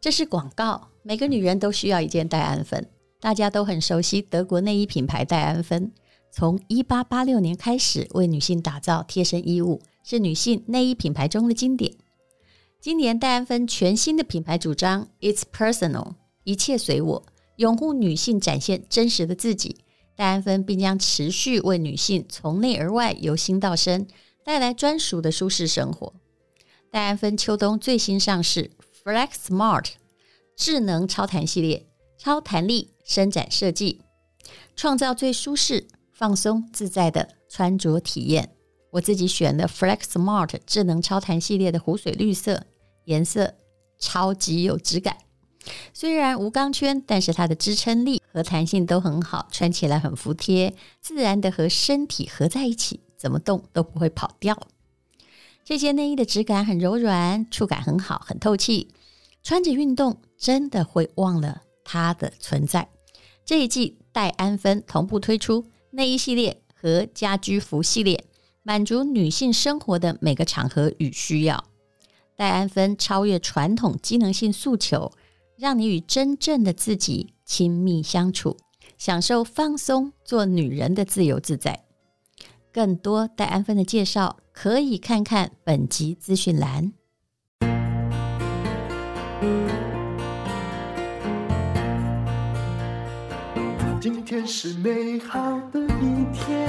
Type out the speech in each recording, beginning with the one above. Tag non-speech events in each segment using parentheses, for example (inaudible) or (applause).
这是广告，每个女人都需要一件戴安芬。大家都很熟悉德国内衣品牌戴安芬，从一八八六年开始为女性打造贴身衣物，是女性内衣品牌中的经典。今年戴安芬全新的品牌主张 “It's personal”，一切随我，拥护女性展现真实的自己。戴安芬并将持续为女性从内而外、由心到身带来专属的舒适生活。戴安芬秋冬最新上市 Flex Smart 智能超弹系列，超弹力伸展设计，创造最舒适、放松、自在的穿着体验。我自己选的 Flex Smart 智能超弹系列的湖水绿色颜色，超级有质感。虽然无钢圈，但是它的支撑力和弹性都很好，穿起来很服帖，自然的和身体合在一起，怎么动都不会跑掉。这件内衣的质感很柔软，触感很好，很透气，穿着运动真的会忘了它的存在。这一季戴安芬同步推出内衣系列和家居服系列，满足女性生活的每个场合与需要。戴安芬超越传统机能性诉求，让你与真正的自己亲密相处，享受放松做女人的自由自在。更多戴安芬的介绍。可以看看本集资讯栏。今天是美好的一天，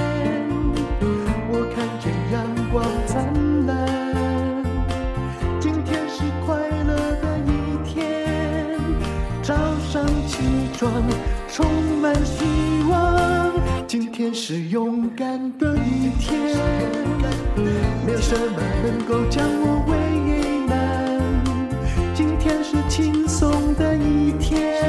我看见阳光灿烂。今天是快乐的一天，早上起床充满希望。今天是勇敢。什么能够将我为难。今天是轻松的一天，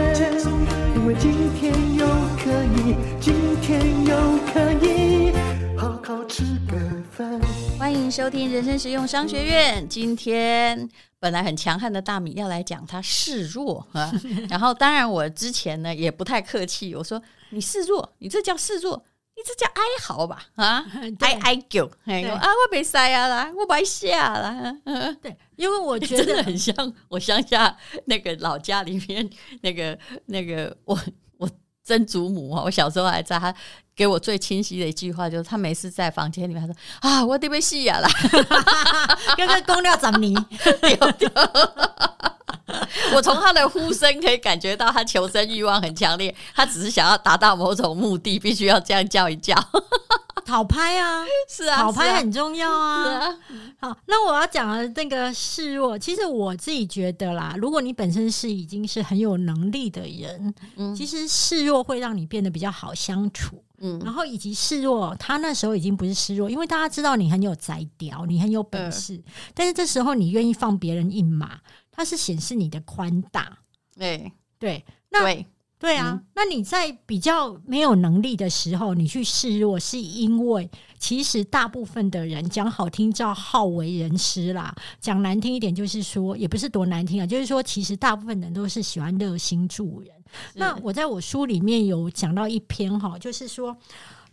因为今天又可以，今天又可以好好吃个饭。欢迎收听人生实用商学院。今天本来很强悍的大米要来讲他示弱啊，(laughs) 然后当然我之前呢也不太客气，我说你示弱，你这叫示弱。这叫哀嚎吧？啊，(laughs) 哀哀叫，哎，啊，我被塞啊啦，我白下啦。(laughs) 对，因为我觉得 (laughs) 很像我乡下那个老家里面那个那个我我曾祖母啊，我小时候还在，他给我最清晰的一句话就是，他每次在房间里面他说啊，我得被死啊啦，刚刚公料怎么你？(laughs) 我从他的呼声可以感觉到他求生欲望很强烈，他只是想要达到某种目的，必须要这样叫一叫，(laughs) 讨拍啊，是啊，讨拍很重要啊。好，那我要讲的那个示弱，其实我自己觉得啦，如果你本身是已经是很有能力的人，嗯，其实示弱会让你变得比较好相处，嗯，然后以及示弱，他那时候已经不是示弱，因为大家知道你很有才调，你很有本事，嗯，但是这时候你愿意放别人一马。它是显示你的宽大，对对，那对对啊，嗯、那你在比较没有能力的时候，你去示弱，是因为其实大部分的人讲好听叫好为人师啦，讲难听一点就是说，也不是多难听啊，就是说其实大部分人都是喜欢热心助人。那我在我书里面有讲到一篇哈，就是说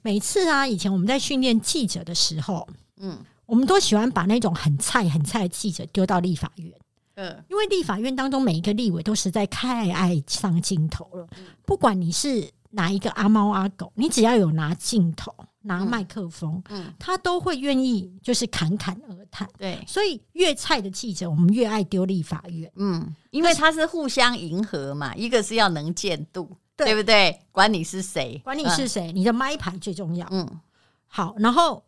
每次啊，以前我们在训练记者的时候，嗯，我们都喜欢把那种很菜很菜的记者丢到立法院。嗯，因为立法院当中每一个立委都实在太爱上镜头了。不管你是哪一个阿猫阿狗，你只要有拿镜头、拿麦克风，嗯，他都会愿意就是侃侃而谈。对，所以越菜的记者，我们越爱丢立法院。嗯，因为他是互相迎合嘛，一个是要能见度，对不对？管你是谁，管你是谁，你的麦牌最重要。嗯，好，然后。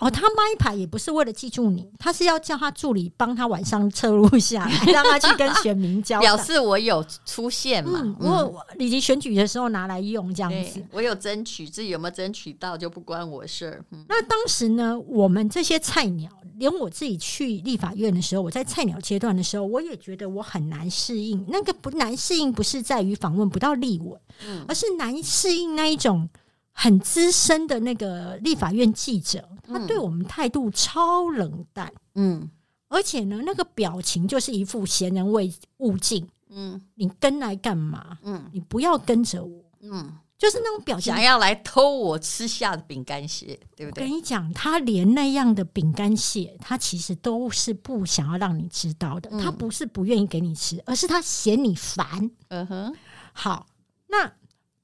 哦，他麦牌也不是为了记住你，他是要叫他助理帮他晚上侧录下来，(laughs) 让他去跟选民交代，表示我有出现嘛。嗯，我以及选举的时候拿来用这样子，我有争取，自己有没有争取到就不关我事儿。那当时呢，我们这些菜鸟，连我自己去立法院的时候，我在菜鸟阶段的时候，我也觉得我很难适应。那个不难适应，不是在于访问不到立委，而是难适应那一种。很资深的那个立法院记者，他对我们态度超冷淡，嗯，而且呢，那个表情就是一副闲人未勿近，嗯，你跟来干嘛？嗯，你不要跟着我，嗯，就是那种表情，想要来偷我吃下的饼干屑，对不对？我跟你讲，他连那样的饼干屑，他其实都是不想要让你知道的。嗯、他不是不愿意给你吃，而是他嫌你烦。嗯哼，好，那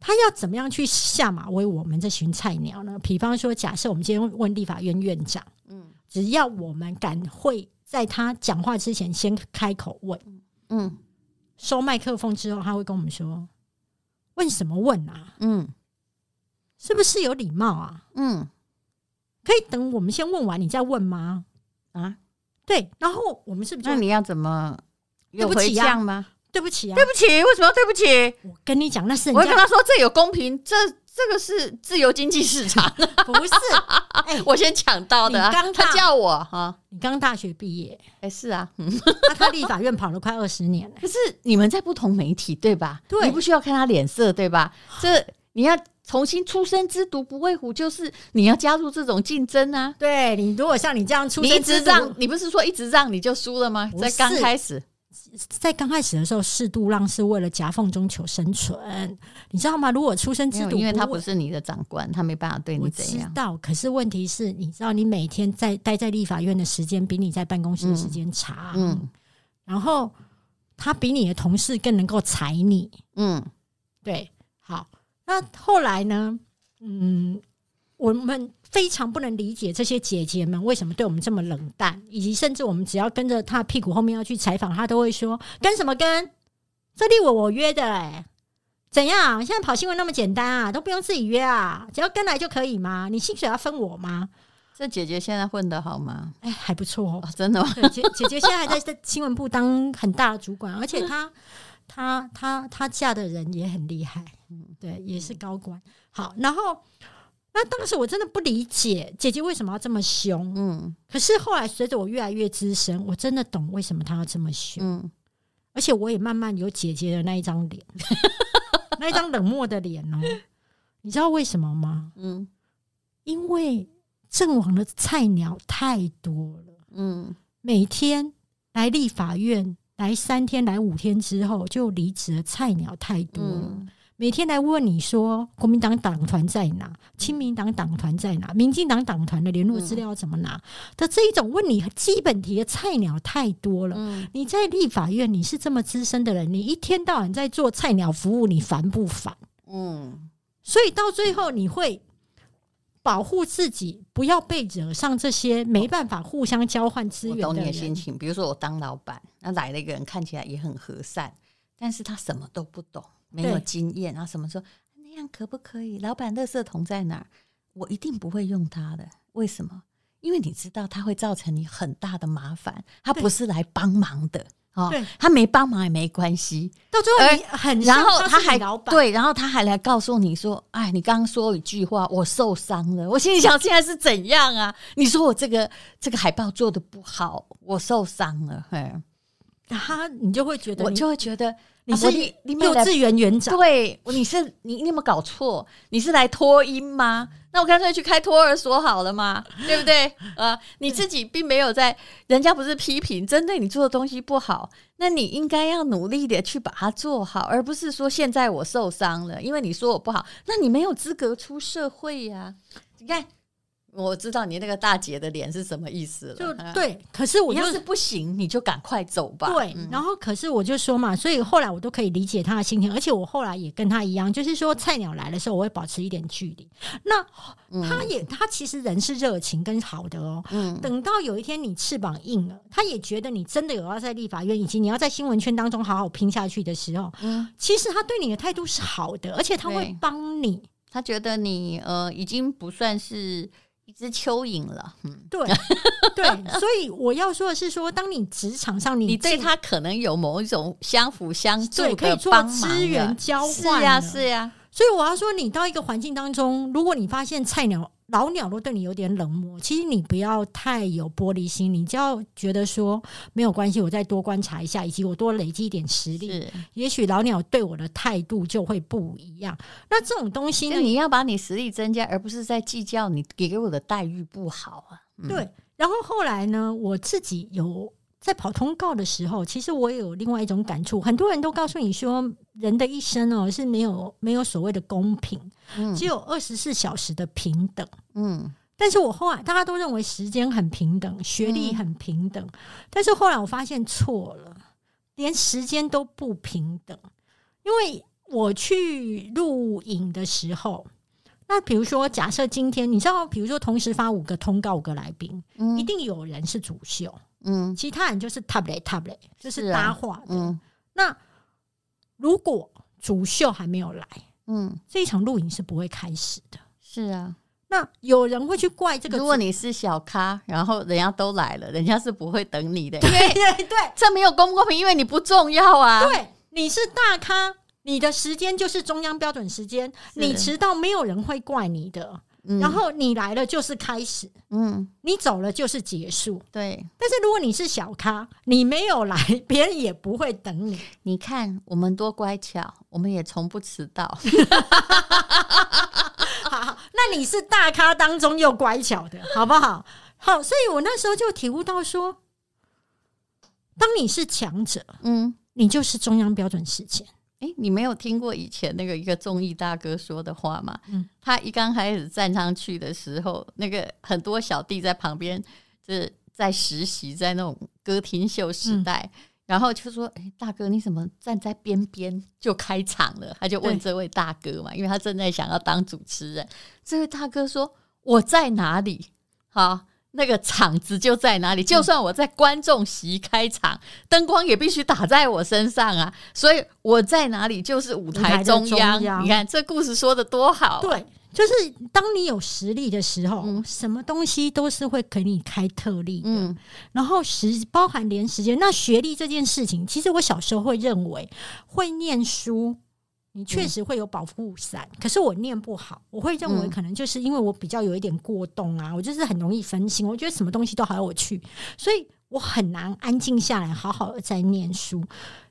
他要怎么样去下马威我们这群菜鸟呢？比方说，假设我们今天问立法院院长，嗯，只要我们敢会在他讲话之前先开口问，嗯。收麦克风之后，他会跟我们说：“问什么问啊？嗯，是不是有礼貌啊？嗯，可以等我们先问完，你再问吗？啊，对。然后我们是不是？那你要怎么有回呛吗？对不起啊，对不起，为什么要对不起？我跟你讲，那是我会跟他说，这有公平，这这个是自由经济市场，(laughs) 不是？哎，我先抢到的。刚他叫我哈，你刚大学毕业，哎，是啊，那 (laughs) 他立法院跑了快二十年了。可是你们在不同媒体对吧？对，你不需要看他脸色对吧？(sighs) 这你要重新出生之毒不畏虎，就是你要加入这种竞争啊。对，你如果像你这样出生，你一直让，你不是说一直让你就输了吗？在刚开始。在刚开始的时候，适度让是为了夹缝中求生存，你知道吗？如果出生制度，因为他不是你的长官，他没办法对你怎样。我知道，可是问题是，你知道，你每天在待在立法院的时间比你在办公室的时间长，嗯，嗯，然后他比你的同事更能够踩你，嗯，对，好，那后来呢？嗯，我们。非常不能理解这些姐姐们为什么对我们这么冷淡，以及甚至我们只要跟着她屁股后面要去采访，她都会说跟什么跟？这立委我约的哎，怎样？现在跑新闻那么简单啊，都不用自己约啊，只要跟来就可以吗？你薪水要分我吗？这姐姐现在混得好吗？哎，还不错哦，哦，真的吗？姐姐姐现在还在新闻部当很大的主管，而且她她她她嫁的人也很厉害，嗯，对，也是高管。好，然后。那当时我真的不理解姐姐为什么要这么凶，嗯，可是后来随着我越来越资深，我真的懂为什么她要这么凶，嗯，而且我也慢慢有姐姐的那一张脸，(laughs) 那一张冷漠的脸哦，你知道为什么吗？嗯，因为阵亡的菜鸟太多了，嗯，每天来立法院来三天来五天之后就离职的菜鸟太多了。嗯每天来问你说国民党党团在哪，亲民党党团在哪，民进党党团的联络资料怎么拿的这一种问你基本题的菜鸟太多了。嗯、你在立法院你是这么资深的人，你一天到晚在做菜鸟服务，你烦不烦？嗯，所以到最后你会保护自己，不要被惹上这些没办法互相交换资源的人。我懂你的心情。比如说我当老板，那来了一个人看起来也很和善，但是他什么都不懂。没有经验，然后什么说那样可不可以？老板，垃圾桶在哪儿？我一定不会用它的。为什么？因为你知道它会造成你很大的麻烦。他不是来帮忙的哦，他没帮忙也没关系。到最后你很，然后他还对，然后他还来告诉你说：“哎，你刚刚说一句话，我受伤了。”我心里想：现在是怎样啊？你说我这个这个海报做的不好，我受伤了。嘿，他你就会觉得，我就会觉得。你是幼稚园园长？对，你是你，你有没有搞错？你是来托音吗？那我干脆去开托儿所好了嘛，对不对？啊，你自己并没有在，人家不是批评针对你做的东西不好，那你应该要努力的去把它做好，而不是说现在我受伤了，因为你说我不好，那你没有资格出社会呀，你看。我知道你那个大姐的脸是什么意思了，就对。可是我要是不行，你就赶快走吧。对，然后可是我就说嘛，所以后来我都可以理解他的心情，而且我后来也跟他一样，就是说菜鸟来的时候，我会保持一点距离。那他也，他其实人是热情跟好的哦。嗯。等到有一天你翅膀硬了，他也觉得你真的有要在立法院以及你要在新闻圈当中好好拼下去的时候，嗯，其实他对你的态度是好的，而且他会帮你。他觉得你呃已经不算是。一只蚯蚓了，嗯，对对，所以我要说的是说，说当你职场上你，你对他可能有某一种相辅相助的可以做资源交换，是呀是呀。所以我要说，你到一个环境当中，如果你发现菜鸟。老鸟都对你有点冷漠，其实你不要太有玻璃心，你就要觉得说没有关系，我再多观察一下，以及我多累积一点实力，也许老鸟对我的态度就会不一样。那这种东西呢，你要把你实力增加，而不是在计较你给我的待遇不好啊。嗯、对，然后后来呢，我自己有在跑通告的时候，其实我也有另外一种感触，很多人都告诉你说。人的一生哦是没有没有所谓的公平，嗯。只有二十四小时的平等。嗯。但是我后来大家都认为时间很平等，学历很平等，但是后来我发现错了，连时间都不平等。因为我去录影的时候，那比如说假设今天你知道，比如说同时发五个通告五个来宾，嗯。一定有人是主秀，嗯。其他人就是 tablet tablet，就是搭话的。嗯。那如果主秀还没有来，嗯，这一场录影是不会开始的。是啊。那有人会去怪这个？如果你是小咖，然后人家都来了，人家是不会等你的，因对为对对这没有公不公平，因为你不重要啊。对，你是大咖，你的时间就是中央标准时间，你迟到没有人会怪你的。嗯然后你来了就是开始，嗯，你走了就是结束。对，但是如果你是小咖，你没有来，别人也不会等你。(laughs) 你看我们多乖巧，我们也从不迟到。(laughs) 那你是大咖当中又乖巧的，好不好？好，所以我那时候就体悟到说，当你是强者，嗯，你就是中央标准时间。哎，你没有听过以前那个一个综艺大哥说的话吗？嗯，他一刚开始站上去的时候，那个很多小弟在旁边，就是在实习，在那种歌厅秀时代。嗯然后就说：“哎，大哥，你怎么站在边边就开场了？”他就问这位大哥嘛，因为他正在想要当主持人。这位大哥说：“我在哪里？好，那个场子就在哪里。就算我在观众席开场，灯光也必须打在我身上啊。所以我在哪里就是舞台中央。你看这故事说的多好啊，对，就是当你有实力的时候，嗯什么东西都是会给你开特例的。嗯然后时包含连时间，那学历这件事情，其实我小时候会认为会念书，你确实会有保护伞。可是我念不好，我会认为可能就是因为我比较有一点过动啊，我就是很容易分心，我觉得什么东西都好有趣，所以我很难安静下来，好好的在念书。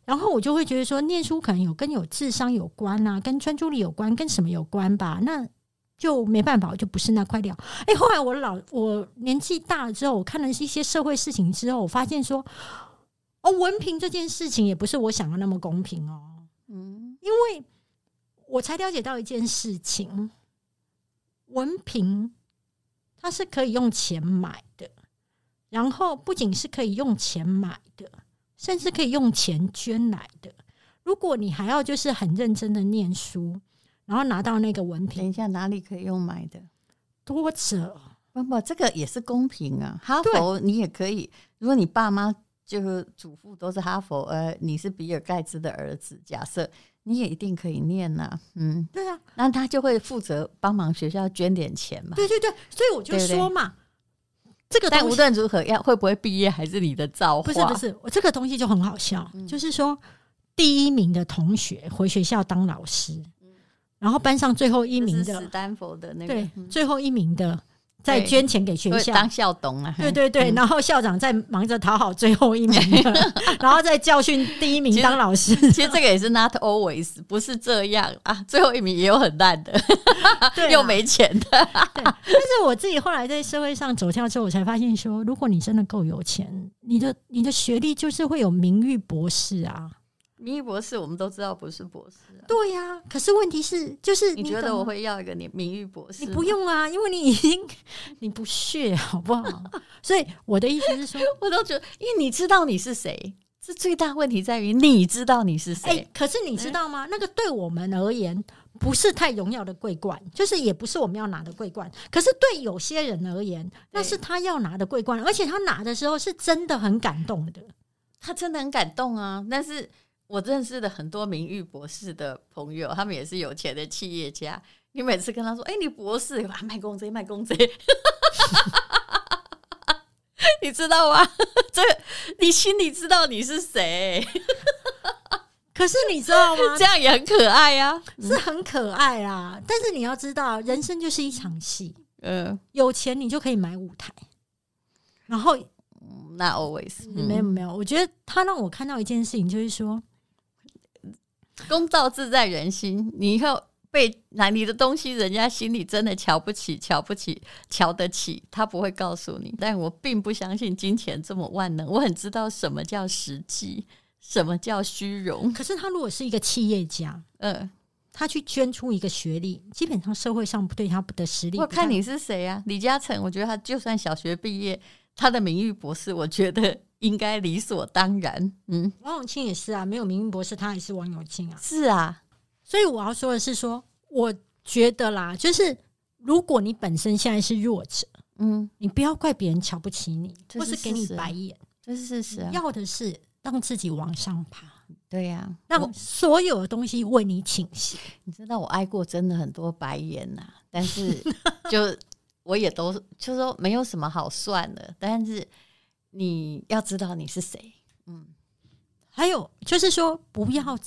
然后我就会觉得说，念书可能有跟有智商有关啊，跟专注力有关，跟什么有关吧？那就没办法，我就不是那块料。哎，后来我老我年纪大了之后，我看了一些社会事情之后，我发现说，哦，文凭这件事情也不是我想的那么公平哦。嗯因为我才了解到一件事情，文凭它是可以用钱买的，然后不仅是可以用钱买的，甚至可以用钱捐来的。如果你还要就是很认真的念书，然后拿到那个文凭，等一下哪里可以用买的？多者不不，这个也是公平啊。哈佛你也可以，如果你爸妈就是祖父都是哈佛，呃，你是比尔盖茨的儿子，假设你也一定可以念呐、啊。嗯，对啊，那他就会负责帮忙学校捐点钱嘛。对对对，所以我就对对说嘛，这个但无论如何，要会不会毕业还是你的造化。不是不是，我这个东西就很好笑，就是说第一名的同学回学校当老师，然后班上最后一名的这是史，丹佛的那个，对，嗯最后一名的在捐钱给学校。会当校董啊。对对对，然后校长在忙着讨好最后一名，(laughs) 然后再教训第一名当老师。其实这个也是 not always，不是这样啊。最后一名也有很烂的，(laughs) 对啊又没钱的。对，但是我自己后来在社会上走跳之后，我才发现说，如果你真的够有钱，你的你的学历就是会有名誉博士啊。名誉博士我们都知道不是博士啊。对呀、可是问题是，就是你觉得我会要一个你名誉博士？你不，用啊，因为你已经 (laughs) 你不屑，好不好？(laughs) 所以我的意思是说，我都觉得，因为你知道你是谁。这最大问题在于你知道你是谁。哎、可是你知道吗？那个对我们而言不是太荣耀的桂冠，就是也不是我们要拿的桂冠。可是对有些人而言，那是他要拿的桂冠，而且他拿的时候是真的很感动的。他真的很感动啊！但是我认识的很多名誉博士的朋友，他们也是有钱的企业家。你每次跟他说：“哎、你博士，啊，卖公仔，卖公仔。”你知道吗？这你心里知道你是谁，(laughs) 可是你知道吗？这样也很可爱呀、啊。是很可爱啦。但是你要知道，人生就是一场戏，嗯，有钱你就可以买舞台。然后那 always、嗯、没有没有，我觉得他让我看到一件事情，就是说。公道自在人心，你以后被拿你的东西，人家心里真的瞧不起，瞧不起，瞧得起，他不会告诉你。但我并不相信金钱这么万能，我很知道什么叫实际，什么叫虚荣？可是他如果是一个企业家，嗯，他去捐出一个学历，基本上社会上不对他不得实力。我看你是谁啊？李嘉诚，我觉得他就算小学毕业，他的名誉博士，我觉得应该理所当然。嗯，王永庆也是啊，没有明明博士，他也是王永庆啊。是啊，所以我要说的是说，说我觉得啦，就是如果你本身现在是弱者，嗯，你不要怪别人瞧不起你，是或是给你白眼，这是事实啊。要的是。让自己往上爬，对呀、啊，让所有的东西为你倾斜。你知道我挨过真的很多白眼呐、啊，但是就 (laughs) 我也都就说没有什么好算的。但是你要知道你是谁，嗯，还有就是说不要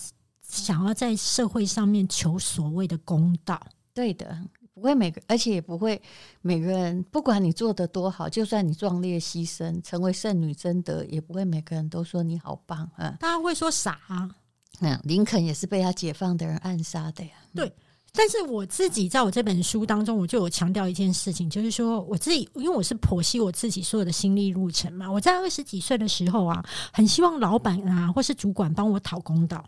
想要在社会上面求所谓的公道，对的。不会每个，而且也不会每个人，不管你做得多好，就算你壮烈牺牲，成为圣女贞德，也不会每个人都说你好棒。嗯，大家会说傻啊。嗯，林肯也是被他解放的人暗杀的呀。对，但是我自己在我这本书当中，我就有强调一件事情，就是说我自己，因为我是剖析我自己所有的心历路程嘛。我在二十几岁的时候啊，很希望老板啊或是主管帮我讨公道。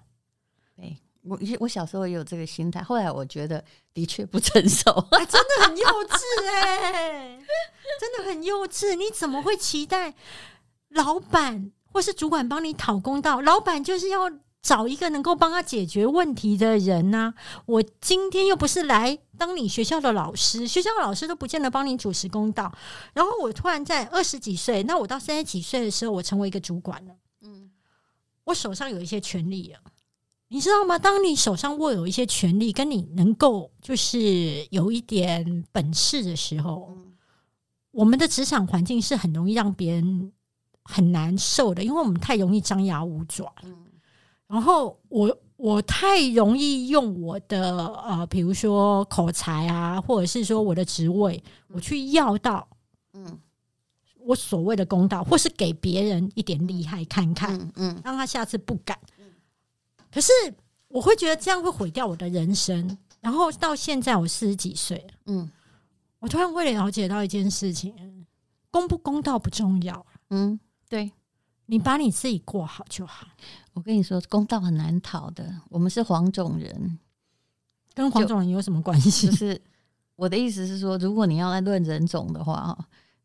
对。我我小时候也有这个心态，后来我觉得的确不成熟，啊，真的很幼稚哎，欸，真的很幼稚。你怎么会期待老板或是主管帮你讨公道？老板就是要找一个能够帮他解决问题的人呐，啊。我今天又不是来当你学校的老师，学校的老师都不见得帮你主持公道。然后我突然在二十几岁，那我到三十几岁的时候，我成为一个主管了。嗯，我手上有一些权利了。你知道吗？当你手上握有一些权利，跟你能够就是有一点本事的时候，我们的职场环境是很容易让别人很难受的，因为我们太容易张牙舞爪。然后我我太容易用我的呃，比如说口才啊，或者是说我的职位，我去要到嗯，我所谓的公道，或是给别人一点厉害看看，嗯，嗯让他下次不敢。可是我会觉得这样会毁掉我的人生。然后到现在我四十几岁，嗯，我突然会了解到一件事情：公不公道不重要，嗯，对，你把你自己过好就好。我跟你说，公道很难讨的。我们是黄种人，跟黄种人有什么关系？就是我的意思是说，如果你要来论人种的话，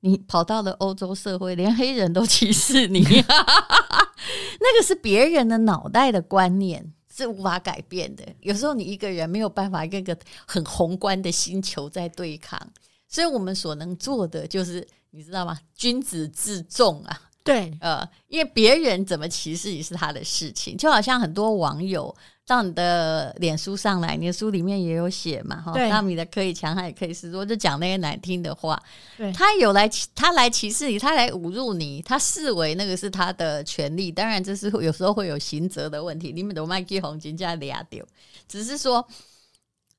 你跑到了欧洲社会，连黑人都歧视你。(laughs) 那个是别人的脑袋的观念，是无法改变的。有时候你一个人没有办法跟一个很宏观的星球在对抗，所以我们所能做的就是，你知道吗？君子自重啊。对，呃，因为别人怎么歧视你是他的事情，就好像很多网友。到你的脸书上来，你的书里面也有写嘛？哈，那你的可以强，他也可以示弱，就讲那些难听的话。对，他有来，他来歧视你，他来侮辱你，他视为那个是他的权利。当然，这是有时候会有刑责的问题。你们都卖给红金价俩丢，只是说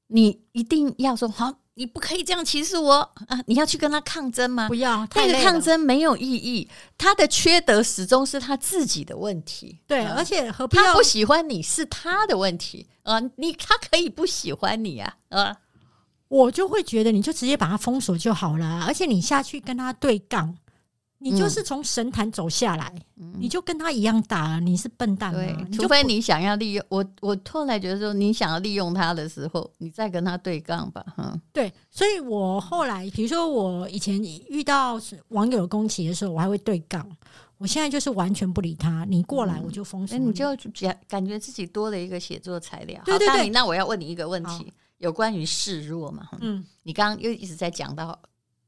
你一定要说好。你不可以这样歧视我啊！你要去跟他抗争吗？不要，那个抗争没有意义。他的缺德始终是他自己的问题。对，嗯、而且何必要他不喜欢你是他的问题啊！你他可以不喜欢你啊啊！我就会觉得你就直接把他封锁就好了，而且你下去跟他对杠。你就是从神坛走下来，嗯、你就跟他一样打，你是笨蛋除非你想要利用我，我后来觉得说，你想要利用他的时候，你再跟他对杠吧，哈。对，所以我后来，比如说我以前遇到网友攻击的时候，我还会对杠。我现在就是完全不理他，你过来我就封锁你，嗯、你就感感觉自己多了一个写作材料。对对对，那我要问你一个问题，有关于示弱嘛？嗯，你刚刚又一直在讲到。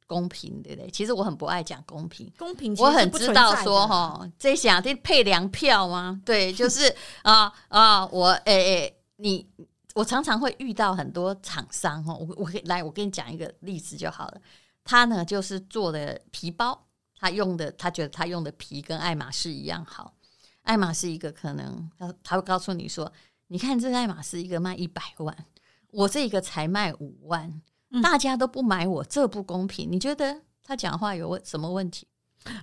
公平对不对？其实我很不爱讲公平，公平我很知道说哈，这想这配粮票吗？(laughs) 对，就是啊啊，我诶诶、欸，你我常常会遇到很多厂商哈，我我来我跟你讲一个例子就好了。他呢就是做的皮包，他用的他觉得他用的皮跟爱马仕一样好。爱马仕一个可能他他会告诉你说，你看这爱马仕一个卖一百万，我这个才卖五万。大家都不买我，这不公平。你觉得他讲话有问什么问题？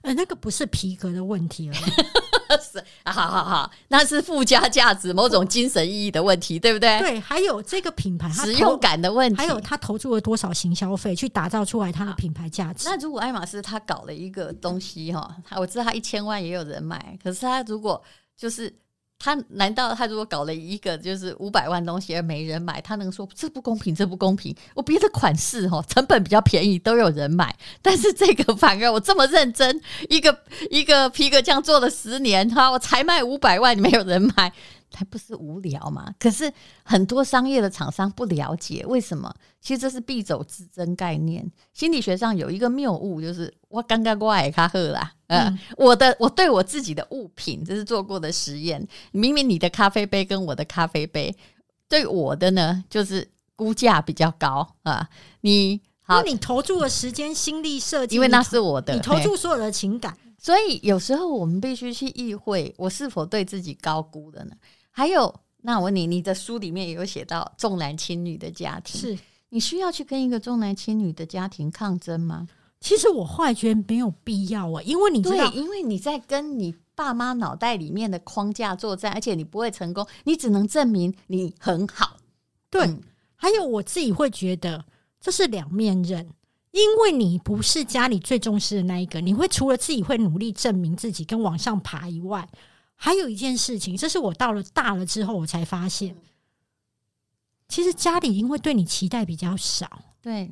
呃，那个不是皮革的问题了，(laughs) 是啊，好好好，那是附加价值、某种精神意义的问题，对不对？对，还有这个品牌使用感的问题，还有他投注了多少行销费去打造出来他的品牌价值。那如果爱马仕他搞了一个东西哈，他我知道他一千万也有人买，可是他如果就是他难道他如果搞了一个就是五百万东西而没人买，他能说这不公平？这不公平？我别的款式哦成本比较便宜都有人买，但是这个反而我这么认真，一个一个皮革匠做了十年哈，我才卖五百万，没有人买。还不是无聊嘛？可是很多商业的厂商不了解为什么？其实这是必走之争概念。心理学上有一个谬误，就是我刚刚过来卡喝啦，呃，嗯、我的我对我自己的物品，这是做过的实验。明明你的咖啡杯跟我的咖啡杯，对我的呢，就是估价比较高啊。你好，你投注了时间、心力、设计，因为那是我的，你投注所有的情感。所以有时候我们必须去意会，我是否对自己高估了呢？还有，那我问你，你的书里面也有写到重男轻女的家庭，是你需要去跟一个重男轻女的家庭抗争吗？其实我后来觉得没有必要啊，因为你知道，因为你在跟你爸妈脑袋里面的框架作战，而且你不会成功，你只能证明你很好。对，嗯、还有我自己会觉得这是两面刃，因为你不是家里最重视的那一个，你会除了自己会努力证明自己跟往上爬以外。还有一件事情，这是我到了大了之后，我才发现，其实家里因为对你期待比较少，对，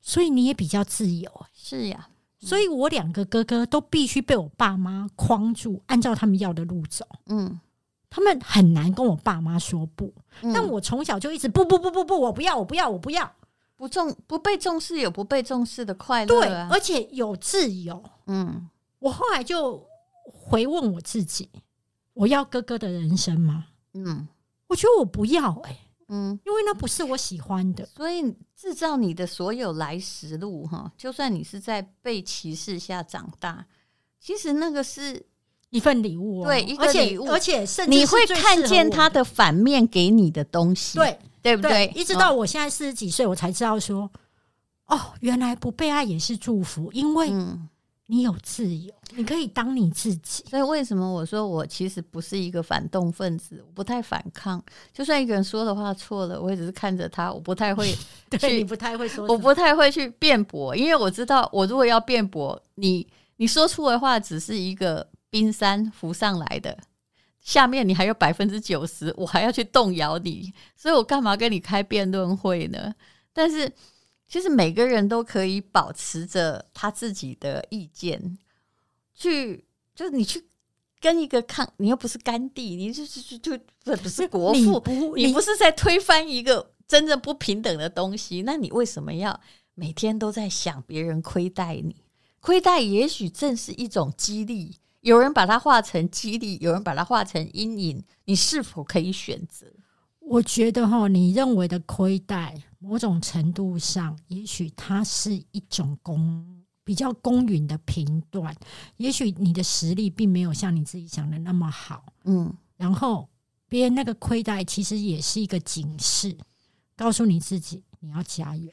所以你也比较自由。是呀，所以我两个哥哥都必须被我爸妈框住，按照他们要的路走。嗯，他们很难跟我爸妈说不，嗯、但我从小就一直不不不不不，我不要，我不要，我不要，不重不被重视有不被重视的快乐，对，而且有自由。嗯，我后来就回问我自己。我要哥哥的人生吗？嗯，我觉得我不要哎、欸，嗯，因为那不是我喜欢的。所以制造你的所有来时路哈，就算你是在被歧视下长大，其实那个是一份礼物、喔，对，一个礼物，而且甚至你会看见他的反面给你的东西，对，对不对？一直到我现在四十几岁，我才知道说，哦，原来不被爱也是祝福，因为你有自由。你可以当你自己，所以为什么我说我其实不是一个反动分子？我不太反抗，就算一个人说的话错了，我也只是看着他，我不太会 (laughs) 去，对，你不太会说，我不太会去辩驳，因为我知道，我如果要辩驳，你你说出的话只是一个冰山浮上来的，下面你还有百分之九十，我还要去动摇你，所以我干嘛跟你开辩论会呢？但是其实每个人都可以保持着他自己的意见。去就是你去跟一个抗，你又不是甘地，你就是就就不不是国父，你，你不是在推翻一个真正不平等的东西，那你为什么要每天都在想别人亏待你？亏待也许正是一种激励，有人把它化成激励，有人把它化成阴影，你是否可以选择？我觉得哈，你认为的亏待，某种程度上，也许它是一种公。比较公允的评断，也许你的实力并没有像你自己想的那么好，嗯，然后别人那个亏待其实也是一个警示，告诉你自己你要加油。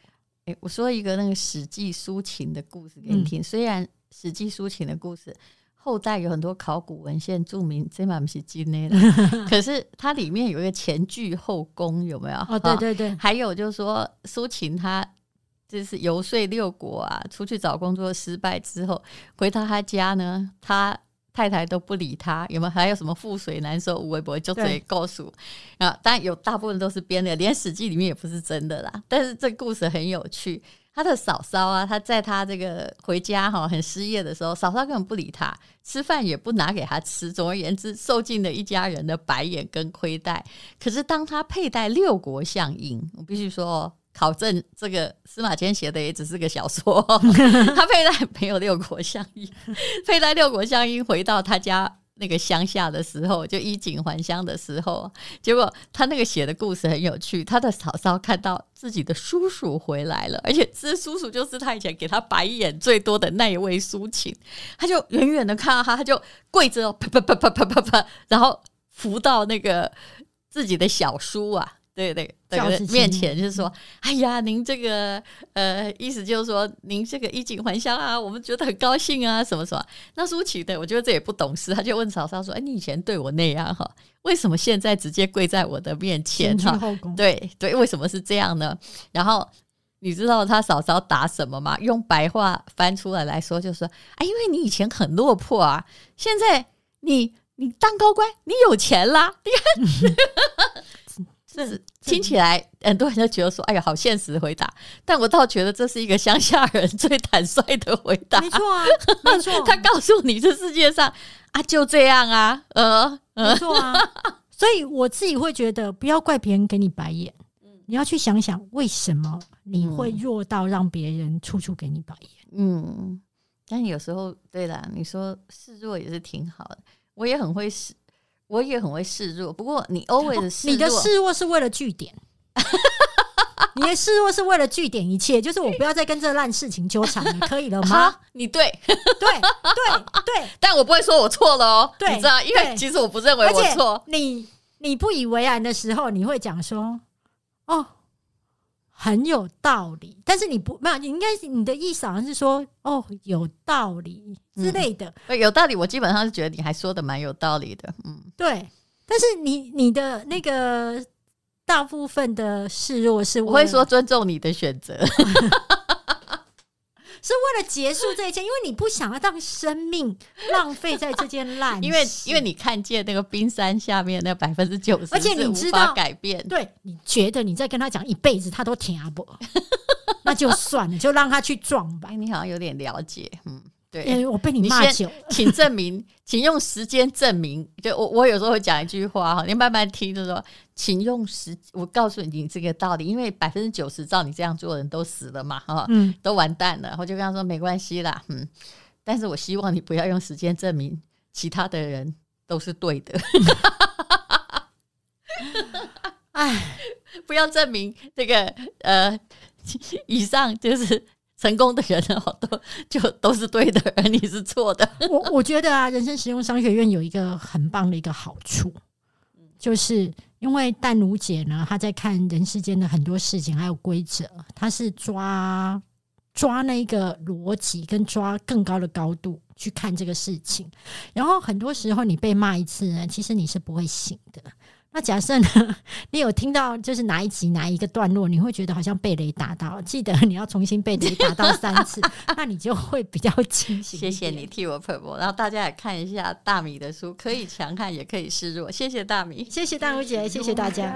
诶，我说一个那个《史记》苏秦的故事给你听。嗯、虽然《史记》苏秦的故事后代有很多考古文献注明这满不是真的，(laughs) 可是它里面有一个前倨后宫，有没有？哦，对对对，还有就是说苏秦他。就是游说六国啊，出去找工作失败之后，回到他家呢，他太太都不理他。有没有？还有什么覆水难收，无微博就嘴告诉啊？当然有，大部分都是编的，连《史记》里面也不是真的啦。但是这个故事很有趣。他的嫂嫂啊，他在他这个回家哈很失业的时候，嫂嫂根本不理他，吃饭也不拿给他吃。总而言之，受尽了一家人的白眼跟亏待。可是当他佩戴六国相印，我必须说哦。考证这个司马迁写的也只是个小说，(laughs) 他佩戴没有六国相印，(laughs) 佩戴六国相印回到他家那个乡下的时候，就衣锦还乡的时候，结果他那个写的故事很有趣。他的嫂嫂看到自己的叔叔回来了，而且这叔叔就是他以前给他白眼最多的那一位苏秦，他就远远的看到他，他就跪着啪啪啪啪啪啪啪，然后扶到那个自己的小叔啊。对对对，面前就是说，哎呀，您这个呃，意思就是说，您这个衣锦还乡啊，我们觉得很高兴啊，什么什么。那苏秦的，我觉得这也不懂事，他就问嫂嫂说：“哎，你以前对我那样哈，为什么现在直接跪在我的面前？哈，对对，为什么是这样呢？”然后你知道他嫂嫂答什么吗？用白话翻出来来说，就是说：“哎，因为你以前很落魄啊，现在你你当高官，你有钱啦！你看，(laughs) 这是听起来很多人都觉得说：“哎呀，好现实的回答。”但我倒觉得这是一个乡下人最坦率的回答。没错啊，没错。(laughs) 他告诉你，这世界上啊就这样啊，呃，没错啊。所以我自己会觉得，不要怪别人给你白眼，你要去想想为什么你会弱到让别人处处给你白眼。嗯，但有时候，对啦，你说示弱也是挺好的。我也很会示，我也很会示弱。不过你 always 示弱，你的示弱是为了据点，(laughs) 你的示弱是为了据点一切，就是我不要再跟这烂事情纠缠，你可以了吗？你 (laughs) 对，对，对，对，(laughs) 但我不会说我错了哦。对，你知道，因为其实我不认为我错。你你不以为然的时候，你会讲说，哦。很有道理，但是你不没有，你应该是你的意思好像是说哦，有道理之类的。嗯，有道理，我基本上是觉得你还说的蛮有道理的。嗯，对。但是你你的那个大部分的示弱是我会说尊重你的选择。(laughs) 是为了结束这一切，因为你不想要让生命浪费在这件烂。因为因为你看见那个冰山下面那百分之九十，而且你知道改变。对，你觉得你再跟他讲一辈子，他都听不，(laughs) 那就算了，就让他去撞吧。你好像有点了解，嗯。对，因为我被你骂久，(laughs) 请证明，请用时间证明。就我，我有时候会讲一句话哈，你慢慢听，就说，请用时，我告诉你这个道理，因为百分之九十照你这样做的人都死了嘛，哈，嗯，都完蛋了。我就跟他说没关系啦，嗯，但是我希望你不要用时间证明其他的人都是对的。(laughs) 哎，(laughs) 不要证明这个呃，以上就是。成功的人好多 (laughs) 就都是对的，而你是错的。(laughs) 我我觉得啊，人生实用商学院有一个很棒的一个好处，就是因为淡如姐呢，她在看人世间的很多事情还有规则，她是抓抓那个逻辑跟抓更高的高度去看这个事情。然后很多时候你被骂一次呢，其实你是不会醒的。那假设呢？(laughs) 你有听到就是哪一集哪一个段落，你会觉得好像被雷打到，记得你要重新被雷打到三次，(laughs) 那你就会比较清醒。谢谢你替我喷播，然后大家也看一下大米的书，可以强悍也可以示弱。谢谢大米，谢谢大如姐，谢谢大家。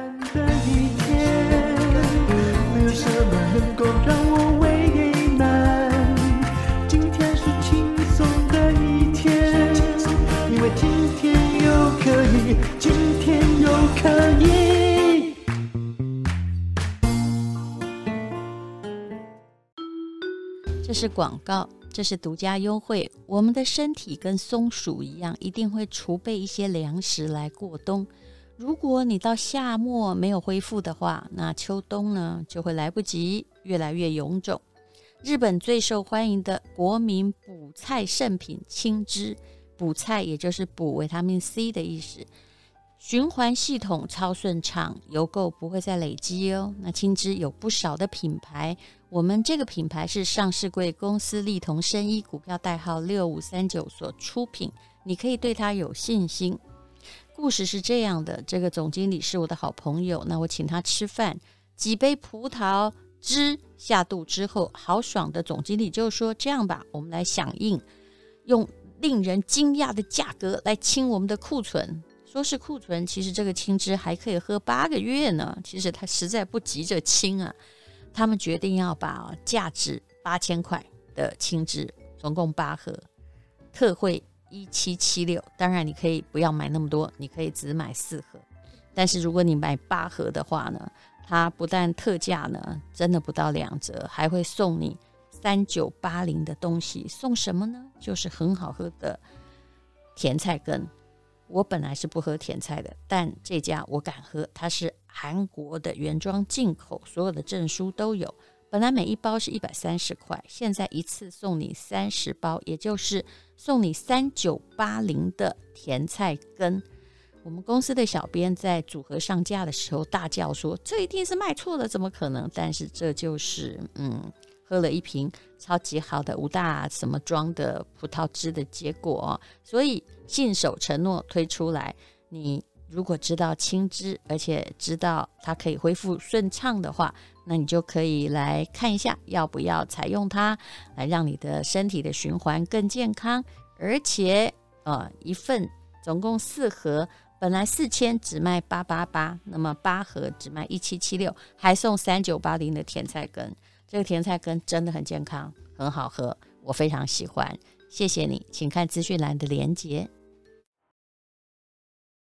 这是广告，这是独家优惠。我们的身体跟松鼠一样，一定会储备一些粮食来过冬。如果你到夏末没有恢复的话，那秋冬呢就会来不及，越来越臃肿。日本最受欢迎的国民补菜圣品青汁，补菜也就是补维他命 C 的意思。循环系统超顺畅，油垢不会再累积哦。那青汁有不少的品牌，我们这个品牌是上市贵公司利同生医股票代号六五三九所出品，你可以对它有信心。故事是这样的，这个总经理是我的好朋友，那我请他吃饭，几杯葡萄汁下肚之后，豪爽的总经理就说：“这样吧，我们来响应，用令人惊讶的价格来清我们的库存。”说是库存，其实这个青汁还可以喝八个月呢。其实他实在不急着清啊。他们决定要把价值八千块的青汁，总共八盒，特惠一七七六。当然你可以不要买那么多，你可以只买四盒。但是如果你买八盒的话呢，它不但特价呢，真的不到两折，还会送你三九八零的东西。送什么呢？就是很好喝的甜菜根。我本来是不喝甜菜的，但这家我敢喝，它是韩国的原装进口，所有的证书都有。本来每一包是一百三十块，现在一次送你三十包，也就是送你三九八零的甜菜根。我们公司的小编在组合上架的时候大叫说：“这一定是卖错了，怎么可能？”但是这就是嗯。喝了一瓶超级好的五大什么装的葡萄汁的结果，所以信守承诺推出来。你如果知道青汁，而且知道它可以恢复顺畅的话，那你就可以来看一下要不要采用它，来让你的身体的循环更健康。而且呃，一份总共四盒，本来四千只卖八八八，那么八盒只卖一七七六，还送三九八零的甜菜根。这个甜菜根真的很健康，很好喝，我非常喜欢。谢谢你，请看资讯栏的连接。